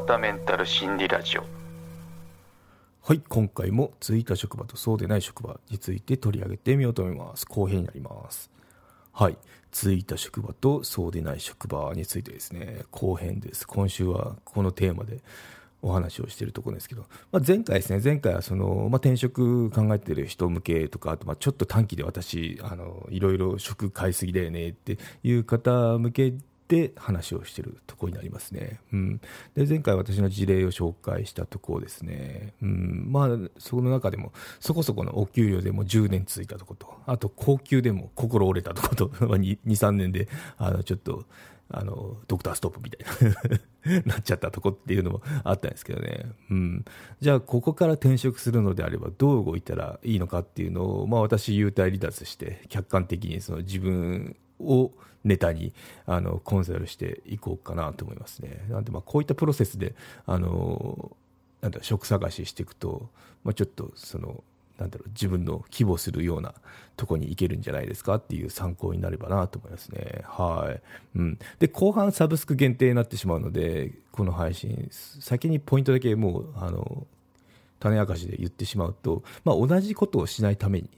川田メンタル心理ラジオ。はい今回もついた職場とそうでない職場について取り上げてみようと思います。後編になりますはいついた職場とそうでない職場についてですね後編です。今週はこのテーマでお話をしているところですけど、まあ、前回ですね、前回はその、まあ、転職考えてる人向けとか、あとまあちょっと短期で私、あのいろいろ職買いすぎだよねっていう方向けで話をしてるとこになりますね。うん、で前回私の事例を紹介したところですね、うん。まあ、その中でもそこそこのお給料でも10年続いたところと、あと高級でも心折れたところと、2、3年であのちょっとあのドクターストップみたいな なっちゃったとこっていうのもあったんですけどね、うん、じゃあここから転職するのであればどう動いたらいいのかっていうのを、まあ、私優待離脱して客観的にその自分をネタにあのコンサルしていこうかなと思いますね。なんでまあこういったプロセスであのなんだ職探ししていくと、まあ、ちょっとそのなんだろう自分の希望するようなとこに行けるんじゃないですかっていう参考になればなと思いますね。はい。うん。で、後半サブスク限定になってしまうので、この配信、先にポイントだけもう、あの、種明かしで言ってしまうと、まあ、同じことをしないために、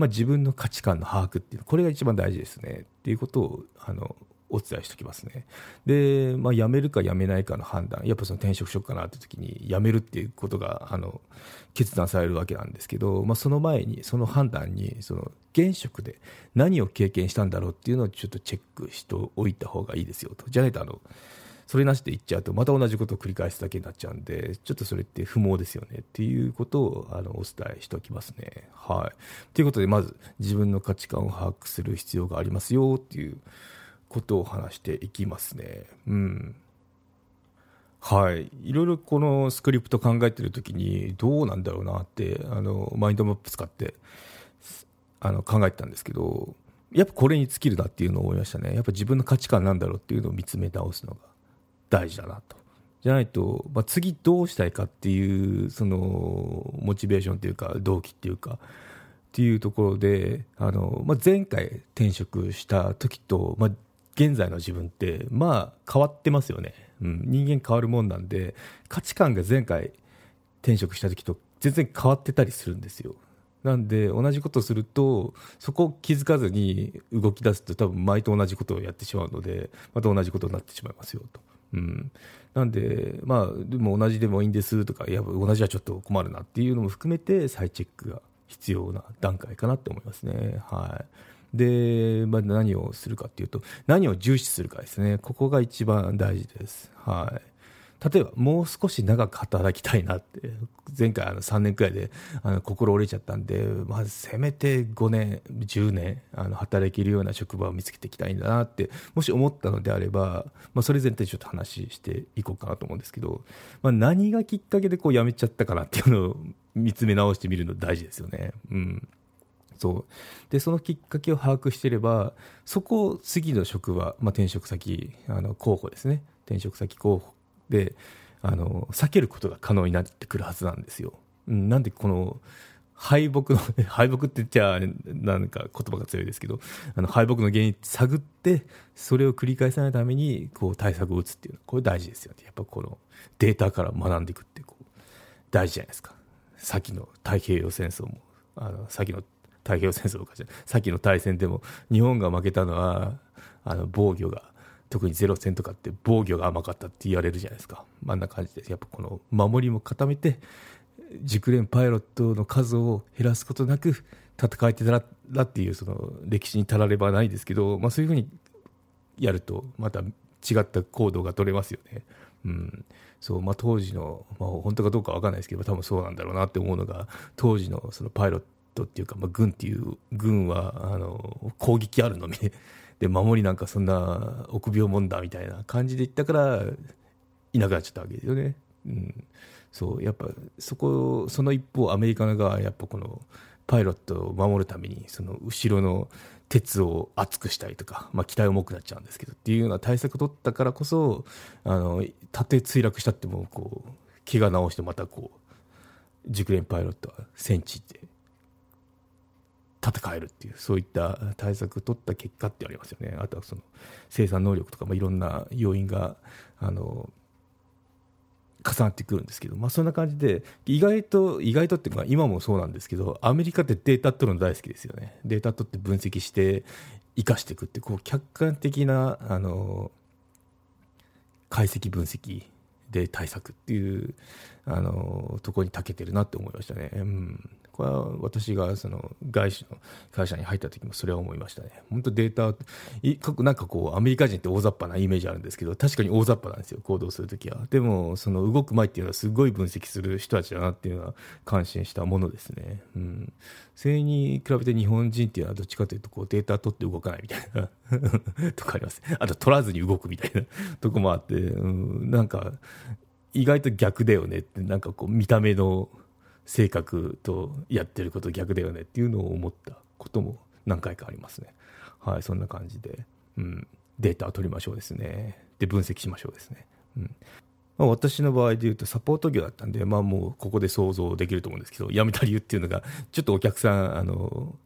まあ、自分の価値観の把握っていうこれが一番大事ですねっていうことをあのお伝えしておきますね。で、まあ、辞めるか辞めないかの判断、やっぱその転職しようかなって時に、辞めるっていうことが、あの、決断されるわけなんですけど、まあ、その前に、その判断に、その、現職で何を経験したんだろうっていうのをちょっとチェックしておいた方がいいですよと。じゃないと、あの、それなしで言っちゃうと、また同じことを繰り返すだけになっちゃうんで、ちょっとそれって不毛ですよねっていうことをあのお伝えしておきますね。はい。ということで、まず自分の価値観を把握する必要がありますよっていうことを話していきますね。うん。はい。いろいろこのスクリプト考えてるときに、どうなんだろうなって、あの、マインドマップ使って、あの、考えてたんですけど、やっぱこれに尽きるなっていうのを思いましたね。やっぱ自分の価値観なんだろうっていうのを見つめ直すのが大事だなと。じゃないと、まあ、次どうしたいかっていう、その、モチベーションというか、動機っていうか、っていうところで、あの、まあ、前回転職した時と、まあ、現在の自分って、まあ、変わってますよね。うん、人間変わるもんなんで、価値観が前回転職した時と全然変わってたりするんですよ。なんで、同じことすると、そこを気づかずに動き出すと、多分前と同じことをやってしまうので、また同じことになってしまいますよと。うん、なんで、まあ、でも同じでもいいんですとか、いや、同じはちょっと困るなっていうのも含めて、再チェックが必要な段階かなって思いますね。はい。で、まあ、何をするかっていうと、何を重視するかですね。ここが一番大事です。はい。例えば、もう少し長く働きたいなって、前回あの3年くらいであの心折れちゃったんで、まあ、せめて5年、10年あの働けるような職場を見つけていきたいんだなって、もし思ったのであれば、まあ、それ前提ちょっと話していこうかなと思うんですけど、まあ、何がきっかけでこう辞めちゃったかなっていうのを見つめ直してみるの大事ですよね。うん。そう。でそのきっかけを把握していればそこを次の職場、まあ、転職先あの候補ですね。転職先候補であの避けることが可能になってくるはずなんですよ。なんでこの敗北の 敗北って言っちゃなんか言葉が強いですけどあの敗北の原因探ってそれを繰り返さないためにこう対策を打つっていうのはこれ大事ですよねやっぱこのデータから学んでいくってこう大事じゃないですか先の太平洋戦争もあの先の太平洋戦争かじゃさっきの大戦でも日本が負けたのはあの防御が特にゼロ戦とかって防御が甘かったって言われるじゃないですかまあんな感じでやっぱこの守りも固めて熟練パイロットの数を減らすことなく戦えてたらっていうその歴史にたらればないですけど、まあ、そういうふうにやるとまた違った行動が取れますよね。うんそうまあ、当時の、まあ、本当かどうか分からないですけど多分そうなんだろうなって思うのが当時のそのパイロットトっていうか、まあ、軍っていう軍はあの攻撃あるのみで守りなんかそんな臆病もんだみたいな感じで言ったからいなくなっちゃったわけですよね。うん、そうやっぱそこその一方アメリカがやっぱこのパイロットを守るためにその後ろの鉄を厚くしたりとか、まあ、機体重くなっちゃうんですけどっていうような対策を取ったからこそあのたとえ墜落したってもこう怪我治してまたこう熟練パイロットは戦地でで戦えるっていうそういった対策を取った結果ってありますよね。あとはその生産能力とか、まあ、いろんな要因があの重なってくるんですけど、まあ、そんな感じで意外と意外とっていうか今もそうなんですけどアメリカってデータ取るの大好きですよね。データ取って分析して生かしていくってこう客観的なあの解析分析で対策っていうあのところに長けてるなって思いましたね。うん。これは私がその外資の会社に入った時もそれは思いましたね。本当データ、いなんかこうアメリカ人って大雑把なイメージあるんですけど、確かに大雑把なんですよ、行動するときは。でも、その動く前っていうのはすごい分析する人たちだなっていうのは感心したものですね。うん。それに比べて日本人っていうのはどっちかというとこうデータ取って動かないみたいな とかあります。あと取らずに動くみたいな とこもあって、うん、なんか意外と逆だよねって、なんかこう見た目の性格とやってること逆だよねっていうのを思ったことも何回かありますね。はい、そんな感じで、うん、データを取りましょうですね。で、分析しましょうですね。うんまあ、私の場合で言うとサポート業だったんで、まあもうここで想像できると思うんですけど、辞めた理由っていうのが、ちょっとお客さん、あの、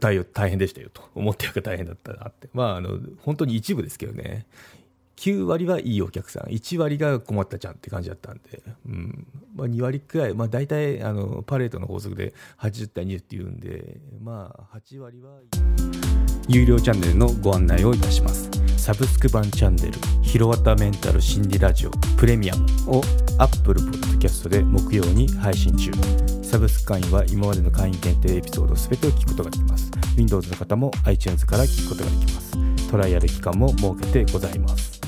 対応大変でしたよと思ってるか大変だったなって。まあ、あの、本当に一部ですけどね。9割はいいお客さん、1割が困ったちゃんって感じだったんで、うんまあ、2割くらい、まあ、大体あのパレートの法則で80対20っていうんで、まあ、8割は有料チャンネルのご案内をいたします。サブスク版チャンネル、ヒロワタメンタル心理ラジオプレミアムを Apple Podcast で木曜に配信中。サブスク会員は今までの会員限定エピソードすべてを聞くことができます。Windows の方も iTunes から聞くことができます。トライアル期間も設けてございます。